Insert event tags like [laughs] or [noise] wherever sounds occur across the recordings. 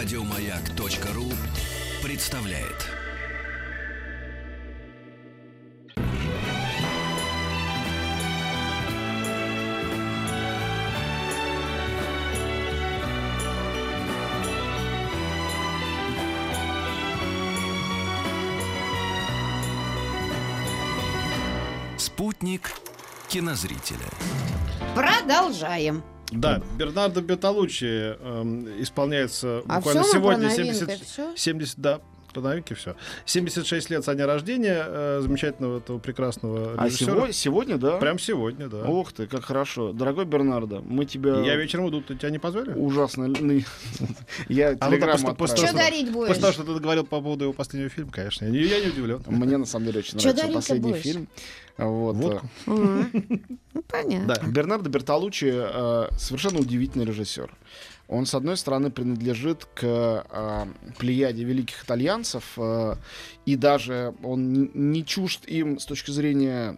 Радиомаяк.ру представляет. Спутник кинозрителя. Продолжаем. Да, Бернардо Беталучи эм, исполняется А буквально сегодня про новинки, 70, всё? 70, да, про новинки все. 76 лет со дня рождения э, замечательного этого прекрасного А режиссера. сегодня, сегодня, да? Прям сегодня, да. Ух ты, как хорошо. Дорогой Бернардо, мы тебя Я вечером иду, ты тебя не позвали? ужасно... Я А ну, телеграмму Что отправил. что- дарить будешь? После того, что ты говорил по поводу его последнего фильма, конечно, я не, я не удивлен. Мне на самом деле очень нравится последний фильм. Вот. Водку? М. Ну, понятно. Бернардо Бертолуччи э, совершенно удивительный режиссер. Он, с одной стороны, принадлежит к э, плеяде великих итальянцев, э, и даже он не, чужд им с точки зрения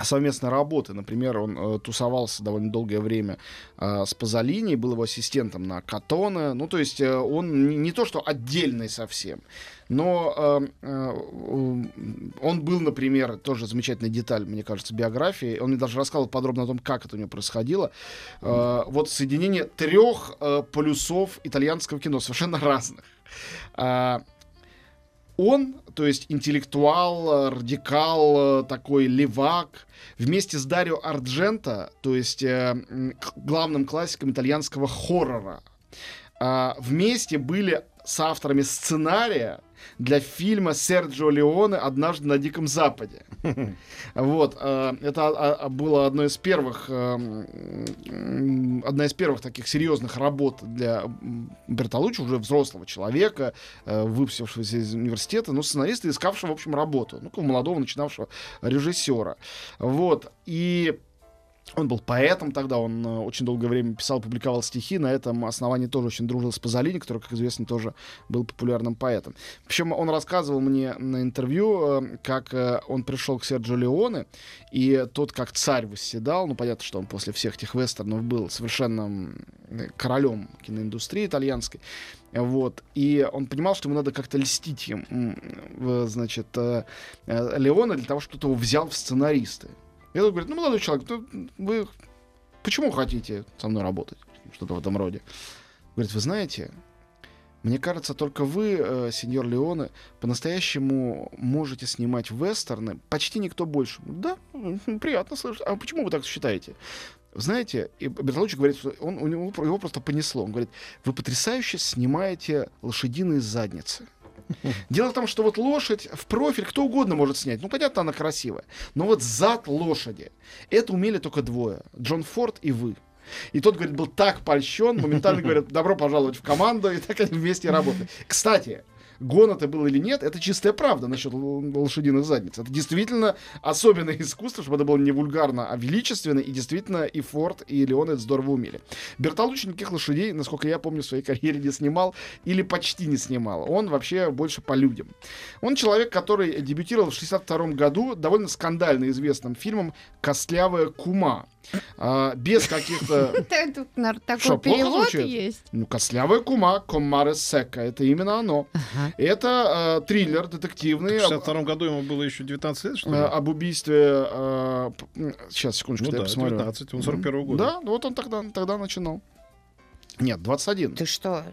совместной работы. Например, он э, тусовался довольно долгое время э, с Пазолини, был его ассистентом на Катоне. Ну, то есть э, он не, то, что отдельный совсем, но э, э, он был, например, тоже замечательная деталь, мне кажется, биографии. Он мне даже рассказывал подробно о том, как это у него происходило. Э, вот соединение трех э, полюсов итальянского кино, совершенно разных. А, он, то есть интеллектуал, э, радикал, э, такой левак, вместе с Дарио Арджента, то есть э, главным классиком итальянского хоррора, а, вместе были с авторами сценария для фильма Серджио Леоне «Однажды на Диком Западе». [laughs] Вот, э, это а, а, было одно из первых, э, одна из первых таких серьезных работ для Бертолуччи, уже взрослого человека, э, выпустившегося из университета, но сценариста, искавшего, в общем, работу, ну, молодого начинавшего режиссера. Вот, и он был поэтом тогда, он э, очень долгое время писал, публиковал стихи, на этом основании тоже очень дружил с Пазолини, который, как известно, тоже был популярным поэтом. Причем он рассказывал мне на интервью, э, как э, он пришел к Серджио Леоне, и тот, как царь восседал, ну, понятно, что он после всех этих вестернов был совершенно королем киноиндустрии итальянской, вот. И он понимал, что ему надо как-то льстить им, значит, Леона для того, чтобы его взял в сценаристы. И он говорит, ну, молодой человек, ну, вы почему хотите со мной работать? Что-то в этом роде. Говорит, вы знаете, мне кажется, только вы, э, сеньор Леоне, по-настоящему можете снимать вестерны. Почти никто больше. Да, приятно слышать. А почему вы так считаете? Знаете, и Бертолуччи говорит, что он, у него, его просто понесло. Он говорит, вы потрясающе снимаете лошадиные задницы. Дело в том, что вот лошадь в профиль кто угодно может снять. Ну, понятно, она красивая. Но вот зад лошади, это умели только двое. Джон Форд и вы. И тот, говорит, был так польщен, моментально говорит, добро пожаловать в команду, и так они вместе и работали. Кстати, гон это был или нет, это чистая правда насчет лошадиных задниц. Это действительно особенное [laughs] искусство, чтобы это было не вульгарно, а величественно, и действительно и Форд, и Леон это здорово умели. Бертолуччи никаких лошадей, насколько я помню, в своей [laughs] карьере не снимал, или почти не снимал. Он вообще больше по людям. Он человек, который дебютировал в 62 году довольно скандально известным фильмом «Костлявая кума». А, без каких-то [laughs] Тут такой перевод есть. ну, «Костлявая кума», «Комаре Сека», это именно оно. Это э, триллер детективный В об, 62 году ему было еще 19 лет, что ли? э, об убийстве... м, сейчас, секундочку, ну я да, посмотрю. 19, он 41 года. Да, ну вот он тогда, тогда начинал. Нет, 21. Ты что?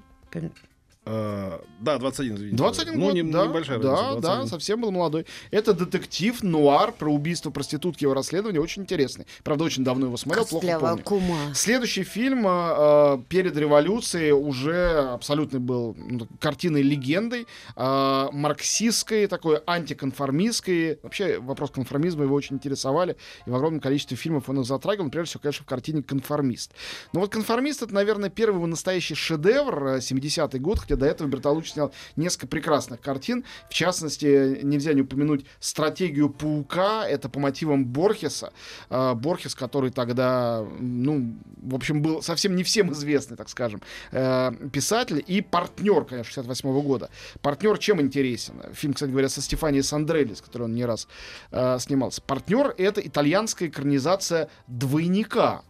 Э, да, 21, извините. 21 ну, год, не- да, небольшая да, разница, да, 21. совсем был молодой. Это детектив, нуар про убийство проститутки, его расследование, очень интересный. Правда, очень давно его смотрел, плохо Костлявая помню. кума. Следующий фильм э, э, перед революцией уже абсолютно был ну, картиной легендой, э, марксистской, такой антиконформистской. Вообще вопрос конформизма его очень интересовали, и в огромном количестве фильмов он их затрагивал, прежде всего, конечно, в картине «Конформист». Но вот «Конформист» — это, наверное, первый его настоящий шедевр, э, 70-й год, хотя до этого Бертолуччи снял несколько прекрасных картин. В частности, нельзя не упомянуть «Стратегию паука», это по мотивам Борхеса. Э, Борхес, который тогда, ну, в общем, был совсем не всем известный, так скажем, э, писатель и партнер, конечно, 68 года. Партнер чем интересен? Фильм, кстати говоря, со Стефанией Сандрелли, с которой он не раз э, снимался. Партнер — это итальянская экранизация «Двойника».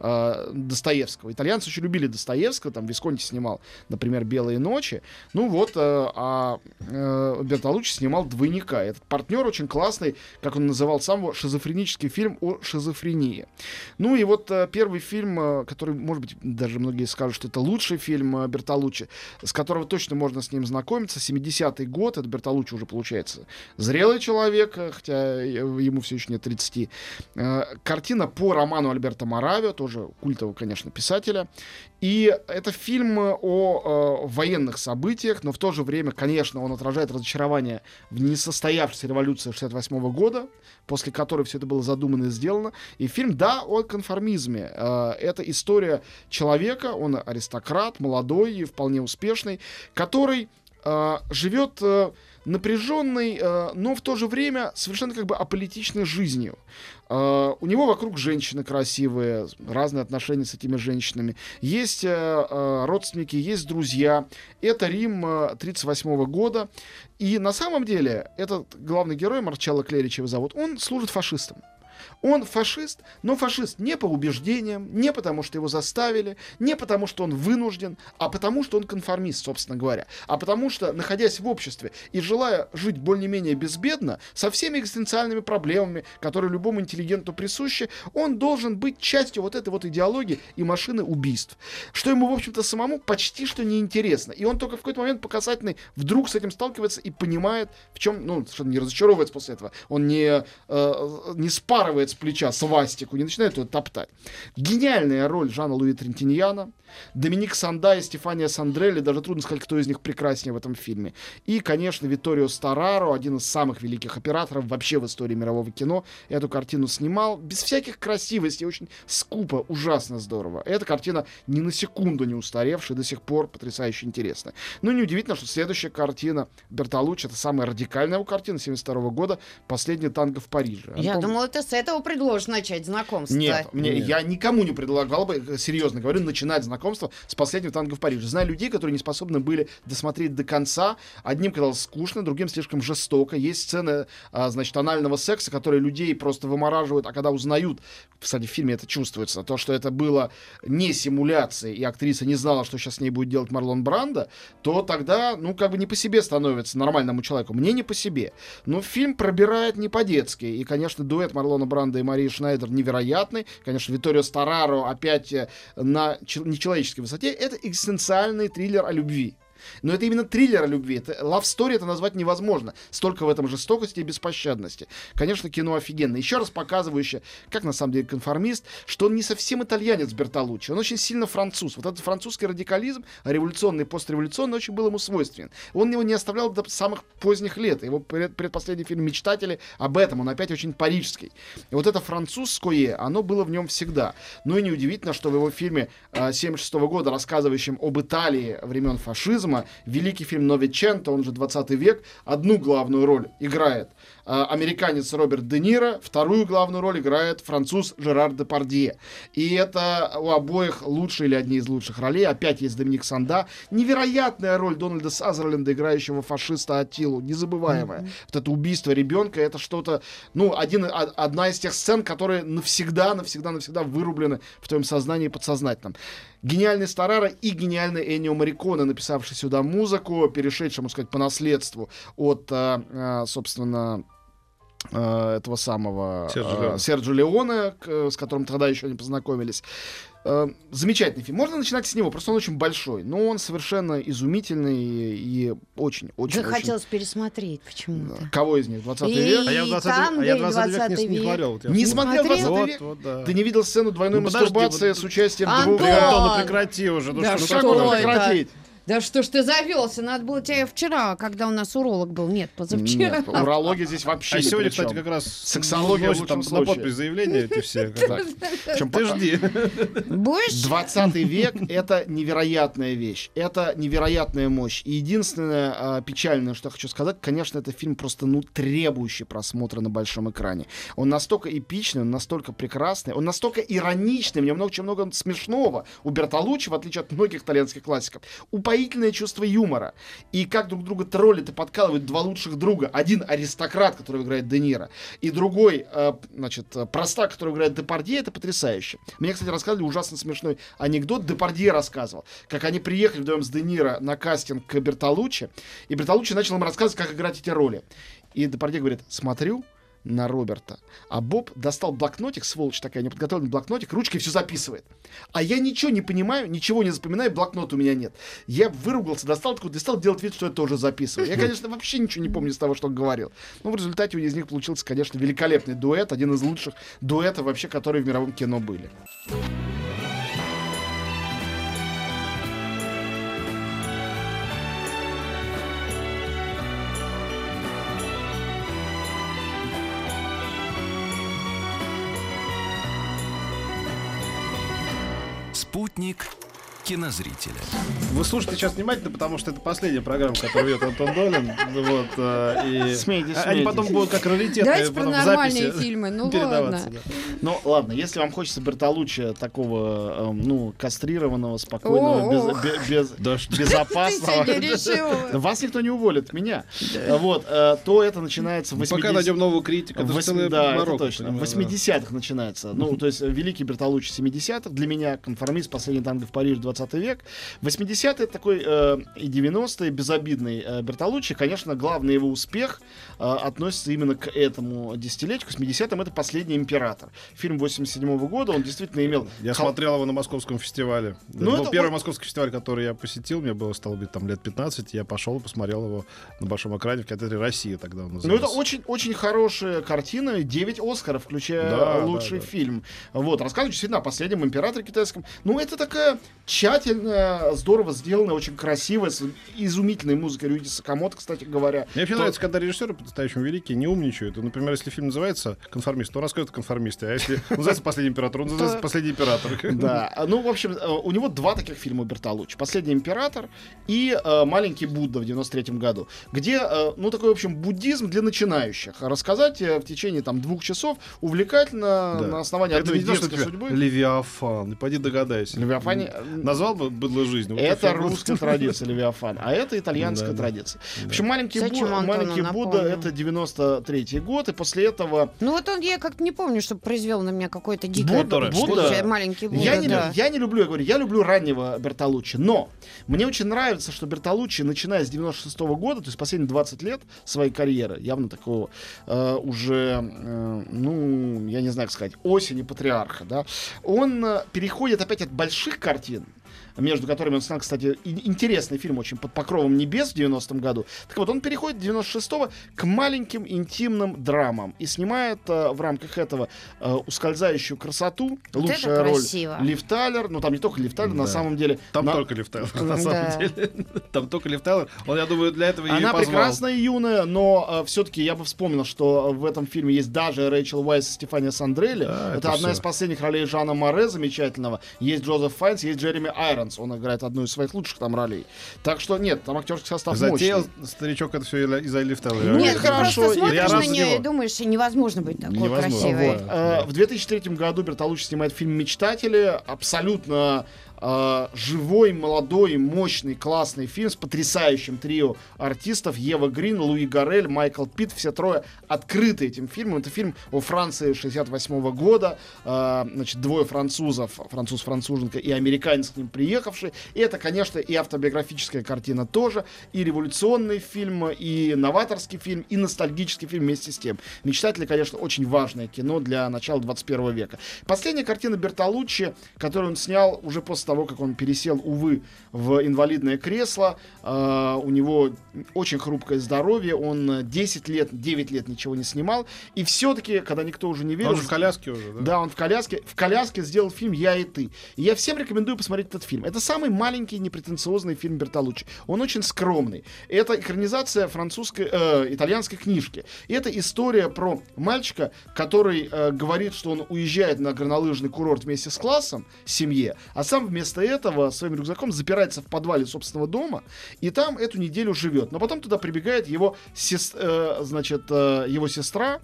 Э, Достоевского. Итальянцы очень любили Достоевского, там Висконти снимал, например, «Белые ночи». Ну вот, э, а э, Бертолуччи снимал «Двойника». Этот партнер очень классный, как он называл сам шизофренический фильм о шизофрении. Ну и вот э, первый фильм, э, который, может быть, даже многие скажут, что это лучший фильм э, Бертолуччи, с которого точно можно с ним знакомиться, 70-й год, это Бертолуччи уже получается зрелый человек, э, хотя ему все еще нет 30. Э, картина по роману Альберта Моравио, тоже культового, конечно, писателя. И это фильм о э, военных событиях, но в то же время, конечно, он отражает разочарование в несостоявшейся революции 68 года, после которой все это было задумано и сделано. И фильм, да, о конформизме. Э, это история человека, он аристократ, молодой и вполне успешный, который э, живет... Э, напряженной, э, но в то же время совершенно как бы аполитичной жизнью. Э, у него вокруг женщины красивые, разные отношения с этими женщинами. Есть э, родственники, есть друзья. Это Рим 1938 года. И на самом деле этот главный герой, Марчелло его зовут, он служит фашистом. Он фашист, но фашист не по убеждениям, не потому что его заставили, не потому что он вынужден, а потому что он конформист, собственно говоря. А потому что, находясь в обществе и желая жить более-менее безбедно, со всеми экзистенциальными проблемами, которые любому интеллигенту присущи, он должен быть частью вот этой вот идеологии и машины убийств. Что ему, в общем-то, самому почти что неинтересно. И он только в какой-то момент показательный вдруг с этим сталкивается и понимает, в чем, ну, что не разочаровывается после этого. Он не, э, не спарывает с плеча свастику, не начинает ее топтать. Гениальная роль Жана Луи Трентиньяна. Доминик Санда и Стефания Сандрелли, даже трудно сказать, кто из них прекраснее в этом фильме. И, конечно, Виторио Стараро, один из самых великих операторов вообще в истории мирового кино, эту картину снимал без всяких красивостей, очень скупо, ужасно здорово. Эта картина ни на секунду не устаревшая, до сих пор потрясающе интересная. Ну, неудивительно, что следующая картина Бертолуччи, это самая радикальная его картина 72 года, «Последний танго в Париже». Я Антон... думала, ты с этого предложишь начать знакомство. Нет, мне, Нет. я никому не предлагал бы, серьезно говорю, начинать знакомство знакомства с последним танго в Париже. Знаю людей, которые не способны были досмотреть до конца. Одним казалось скучно, другим слишком жестоко. Есть сцены, а, значит, анального секса, которые людей просто вымораживают, а когда узнают, кстати, в фильме это чувствуется, то, что это было не симуляцией, и актриса не знала, что сейчас с ней будет делать Марлон Брандо, то тогда, ну, как бы не по себе становится нормальному человеку. Мне не по себе. Но фильм пробирает не по-детски. И, конечно, дуэт Марлона Бранда и Марии Шнайдер невероятный. Конечно, Виторио Стараро опять э, на нечеловеческой человеческой высоте, это экзистенциальный триллер о любви. Но это именно триллер любви. Это, love story это назвать невозможно. Столько в этом жестокости и беспощадности. Конечно, кино офигенно. Еще раз показывающее, как на самом деле конформист, что он не совсем итальянец Бертолуччи. Он очень сильно француз. Вот этот французский радикализм, революционный, постреволюционный, очень был ему свойственен. Он его не оставлял до самых поздних лет. Его предпоследний фильм «Мечтатели» об этом. Он опять очень парижский. И вот это французское, оно было в нем всегда. Ну и неудивительно, что в его фильме 1976 -го года, рассказывающем об Италии времен фашизма, фильма, великий фильм «Новиченто», он же 20 век, одну главную роль играет американец Роберт Де Ниро, вторую главную роль играет француз Жерар Депардье. И это у обоих лучшие или одни из лучших ролей. Опять есть Доминик Санда. Невероятная роль Дональда Сазерленда, играющего фашиста Атилу, незабываемая. Mm-hmm. Вот это убийство ребенка, это что-то, ну, один, одна из тех сцен, которые навсегда, навсегда, навсегда вырублены в твоем сознании и подсознательном. Гениальный Старара и гениальный Эннио Мариконе, написавший сюда музыку, перешедший, можно сказать, по наследству от, э, э, собственно, э, этого самого Серджо, Серджо Леоне, с которым тогда еще не познакомились. Замечательный фильм. Можно начинать с него, просто он очень большой, но он совершенно изумительный и очень, очень. Да очень... хотелось пересмотреть почему-то. Кого из них? 20 и век? А я в 20, а я 20, 20 век, не, не смотрел. Вот не смотрел 20 вот, век? Вот, да. Ты не видел сцену двойной ну, мастурбации вот, с участием Антон! двух... Антон, ну прекрати уже. Ну, да что, ну, как прекратить? Да что ж ты завелся? Надо было тебе вчера, когда у нас уролог был. Нет, позавчера. Нет, урология здесь вообще А сегодня, кстати, как раз сексология в там на подпись заявления эти все. Чем ты жди. Будешь? 20 век — это невероятная вещь. Это невероятная мощь. И единственное а, печальное, что я хочу сказать, конечно, это фильм просто, ну, требующий просмотра на большом экране. Он настолько эпичный, он настолько прекрасный, он настолько ироничный, мне много, очень много смешного. У Бертолуччи, в отличие от многих итальянских классиков, у упоительное чувство юмора. И как друг друга троллят и подкалывают два лучших друга. Один аристократ, который играет Де Ниро, и другой, э, значит, э, простак, который играет Депардье, это потрясающе. Мне, кстати, рассказывали ужасно смешной анекдот. Депардье рассказывал, как они приехали вдвоем с Де Ниро на кастинг к Бертолуччи, и Бертолуччи начал им рассказывать, как играть эти роли. И Депардье говорит, смотрю, на Роберта. А Боб достал блокнотик, сволочь такая, неподготовленный блокнотик, ручкой все записывает. А я ничего не понимаю, ничего не запоминаю, блокнота у меня нет. Я выругался, достал такой, стал делать вид, что я тоже записываю. Я, конечно, вообще ничего не помню из того, что он говорил. Но в результате из них получился, конечно, великолепный дуэт, один из лучших дуэтов вообще, которые в мировом кино были. Спутник кинозрителя. Вы слушайте сейчас внимательно, потому что это последняя программа, которую ведет Антон Долин. Вот, э, и Смейтесь, Они смейтесь. потом будут как раритетные Давайте про потом в нормальные фильмы, ну ладно. да. Ну, ладно, если вам хочется Бертолуччи такого, эм, ну, кастрированного, спокойного, без, бе- без- Да что- Ты безопасного. Вас никто не уволит, меня. Вот, э, то это начинается в Ну, 80 Пока найдем нового критика. Это Вось- целая да, это точно. В понимаешь, да. 80-х начинается. Ну, то есть э, великий Бертолуччи 70-х. Для меня конформист «Последний танго в Париже» 20 век. 80-е это такой э, и 90-е безобидный э, Бертолуччи. Конечно, главный его успех э, относится именно к этому десятилетию. К 80-м это «Последний император». Фильм 87 года. Он действительно имел... Я хол- смотрел его на московском фестивале. Ну, это был это первый вот- московский фестиваль, который я посетил. Мне было, стало быть, там лет 15. Я пошел и посмотрел его на большом экране в кинотеатре «Россия» тогда он Ну, назывался. это очень, очень хорошая картина, 9 Оскаров, включая Да, лучший да, да. фильм. Вот, рассказывает действительно о последнем императоре китайском. Ну, это такая тщательная, здорово сделанная, очень красивая, с изумительной музыкой Рюди Сакамото, кстати говоря. Мне вообще То- нравится, когда режиссеры по-настоящему великие не умничают. Например, если фильм называется «Конформист», то он рассказывает о конформисте. А если [laughs] называется «Последний император», он называется «Последний император». [laughs] Да, ну, в общем, э, у него два таких фильма Бертолуччи. «Последний император» и э, «Маленький Будда» в 93 году, где, э, ну, такой, в общем, буддизм для начинающих. Рассказать в течение, там, двух часов увлекательно, на основании одной детской судьбы. Левиафан. И Поди догадайся. Левиафане- Назвал бы «Быдло жизни». Вот Это русская традиция Левиафан, а это итальянская Да, да. традиция. В общем, маленький, Зачем Бу- маленький Будда это 93 год, и после этого Ну вот он, я как-то не помню, чтобы произвел на меня какое-то дикое Будда. Будда. Маленький Будда, я, не, да. лю- я не люблю, я говорю, я люблю раннего Бертолуччи, но мне очень нравится, что Бертолуччи, начиная с 96 года, то есть последние 20 лет своей карьеры, явно такого э, уже, э, ну, я не знаю, как сказать, осени патриарха, да, он э, переходит опять от больших картин, между которыми он снял, кстати, интересный фильм очень «Под покровом небес» в 90-м году. Так вот, он переходит 96-го к маленьким интимным драмам и снимает э, в рамках этого э, «Ускользающую красоту», Вот лучшая роль красиво. Лив Тайлер, ну там не только Лив Тайлер, на Да. самом деле. Там на- только Лив Тайлер, на самом деле. [laughs] Там только Лив Тайлер. Он, я думаю, для этого Она прекрасная и юная, но все-таки я бы вспомнил, что в этом фильме есть даже Рэйчел Уайс и Стефания Сандрелли. Да, это это одна из последних ролей Жана Море замечательного. Есть Джозеф Файнс, есть Джереми Айронс. Он играет одну из своих лучших там ролей. Так что нет, там актерский состав Затеял мощный. старичок это все из-за. Ну, Нет, ты хорошо, просто я смотришь рад на нее и думаешь, невозможно быть такой Невозможно, красивой. вот. Э, В 2003 году Бертолуччи снимает фильм «Мечтатели». Абсолютно э, живой, молодой, мощный, классный фильм с потрясающим трио артистов. Ева Грин, Луи Гарель, Майкл Питт. Все трое открыты этим фильмом. Это фильм о Франции 68 года. Э, значит, двое французов, француз-француженка и американец к ним приехавший. И это, конечно, и автобиографическая картина тоже, и революционный фильм, и новаторский фильм, и ностальгический фильм вместе с тем. «Мечтатели», конечно, очень важное кино для начала 21 века. Последняя картина Бертолуччи, которую он снял уже после того, как он пересел, увы, в инвалидное кресло. Э, у него очень хрупкое здоровье, он э, 10 лет, 9 лет ничего не снимал. И все-таки, когда никто уже не верил... Он же в коляске уже, да? Да, он в коляске. В коляске сделал фильм «Я и ты». И я всем рекомендую посмотреть этот фильм. Это самый маленький, непретенциозный фильм Бертолуччи. Он очень скромный. Это экранизация французской, э, итальянской книжки. И это история про мальчика, который э, говорит, что он уезжает на горнолыжный курорт вместе с классом, семье, а сам вместо этого своим рюкзаком запирается в подвале собственного дома и там эту неделю живет. Но потом туда прибегает его, сес, э, значит, э, его сестра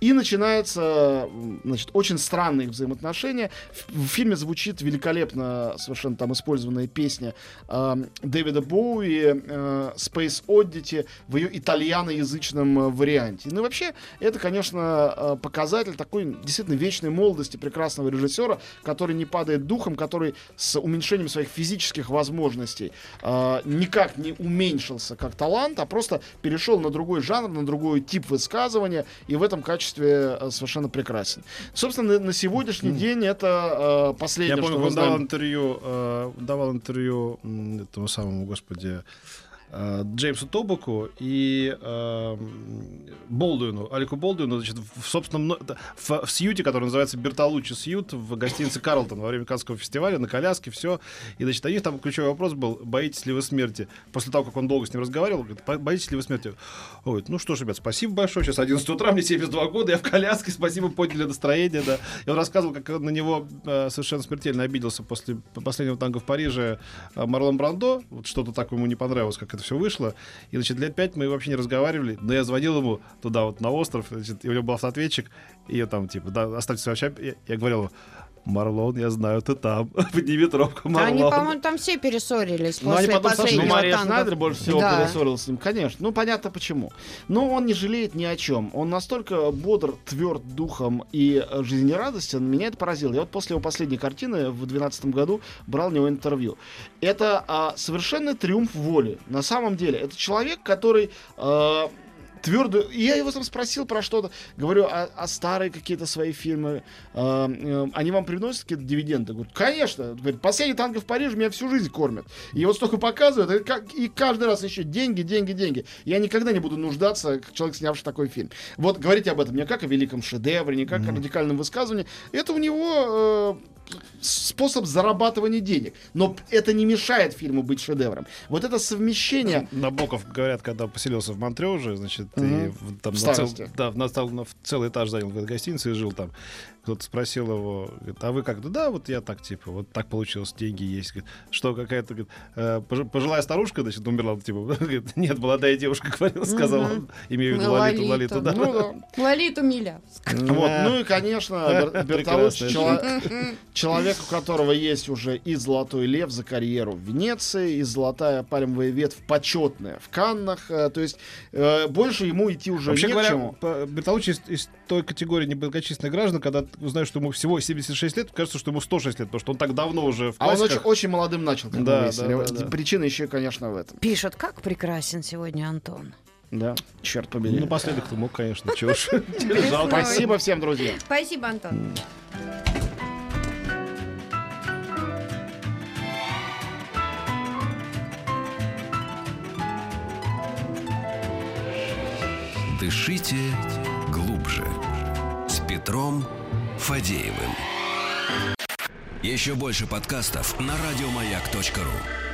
и начинается значит, очень странные взаимоотношения. В, в фильме звучит великолепно совершенно там использованная песня э, Дэвида Боуи э, Space Oddity в ее итальяноязычном э, варианте. Ну и вообще, это, конечно, показатель такой действительно вечной молодости прекрасного режиссера, который не падает духом, который с уменьшением своих физических возможностей э, никак не уменьшился как талант, а просто перешел на другой жанр, на другой тип высказывания, и в этом качестве э, совершенно прекрасен. Собственно, на, на сегодняшний день это э, последнее, Я помню, что он знаем. давал интервью, э, давал интервью этому самому, господи, Джеймсу Тобаку и э, Болдуину, Алику Болдуину, значит, в собственном в, в сьюте, который называется Бертолуччи Сьют в гостинице Карлтон во время Канского фестиваля на коляске, все. И, значит, у них там ключевой вопрос был, боитесь ли вы смерти? После того, как он долго с ним разговаривал, говорит, боитесь ли вы смерти? Он говорит, ну что ж, ребят, спасибо большое, сейчас 11 утра, мне 72 года, я в коляске, спасибо, подняли настроение, да. И он рассказывал, как на него э, совершенно смертельно обиделся после последнего танга в Париже э, Марлон Брандо, вот что-то так ему не понравилось, как это все вышло. И, значит, лет пять мы вообще не разговаривали, но я звонил ему туда вот на остров, значит, и у него был автоответчик, и там, типа, да, оставьте свой общак. Я, я говорил, Марлон, я знаю, ты там. [laughs] Подними трубку, Марлон. Они, по-моему, там все перессорились ну, после они потом последнего Ну, Мария танго. Шнайдер больше всего Да. перессорилась с ним, конечно. Ну, понятно почему. Но он не жалеет ни о чем. Он настолько бодр, тверд духом и жизнерадостен, меня это поразило. Я вот после его последней картины в 2012 году брал у него интервью. Это а, совершенный триумф воли. На самом деле, это человек, который... а, твердо. И я его там спросил про что-то. Говорю, а, а старые какие-то свои фильмы, а, э, они вам приносят какие-то дивиденды? Говорю, конечно. Говорит, последний танк в Париже меня всю жизнь кормят. И вот столько показывают, и, как, и каждый раз еще деньги, деньги, деньги. Я никогда не буду нуждаться, как человек, снявший такой фильм. Вот говорите об этом не как о великом шедевре, не как о радикальном высказывании. Это у него э, способ зарабатывания денег. Но это не мешает фильму быть шедевром. Вот это совмещение... Набоков, говорят, когда поселился в Монтре уже, значит, и Мгм. в- там В на цел- да, на, на- целый этаж занял в гостинице и жил там. Кто-то спросил его, говорит, а вы как? Да, вот я так, типа, вот так получилось, деньги есть. Говорит, что, какая-то, говорит, э, пож- пожилая старушка, значит, умерла, типа, [laughs] говорит, нет, молодая девушка, говорила, сказала, он, имею в виду Лолиту, Лолиту. Лолиту, да. Ну да. Лолиту Милявскую. [laughs] Вот. Ну и, конечно, [laughs] Бер- Бертолуччи, человек, у которого есть уже и золотой лев за карьеру в Венеции, и золотая пальмовая ветвь почетная в Каннах. Э, То есть э, больше ему идти уже Вообще не к говоря, чему. Бертолуччи из, из той категории немногочисленных граждан, когда узнаешь, что ему всего 76 лет, кажется, что ему 106 лет, потому что он так давно уже в А он очень, классиках. очень молодым начал, как мы Да, выяснили. да, да, да. Причина еще, конечно, в этом. Пишут, как прекрасен сегодня Антон. Да, черт побери. Ну, напоследок ты мог, конечно, чего ж. Спасибо всем, друзья. Спасибо, Антон. Дышите глубже. С Петром Фадеевым. Еще больше подкастов на радиомаяк.ру.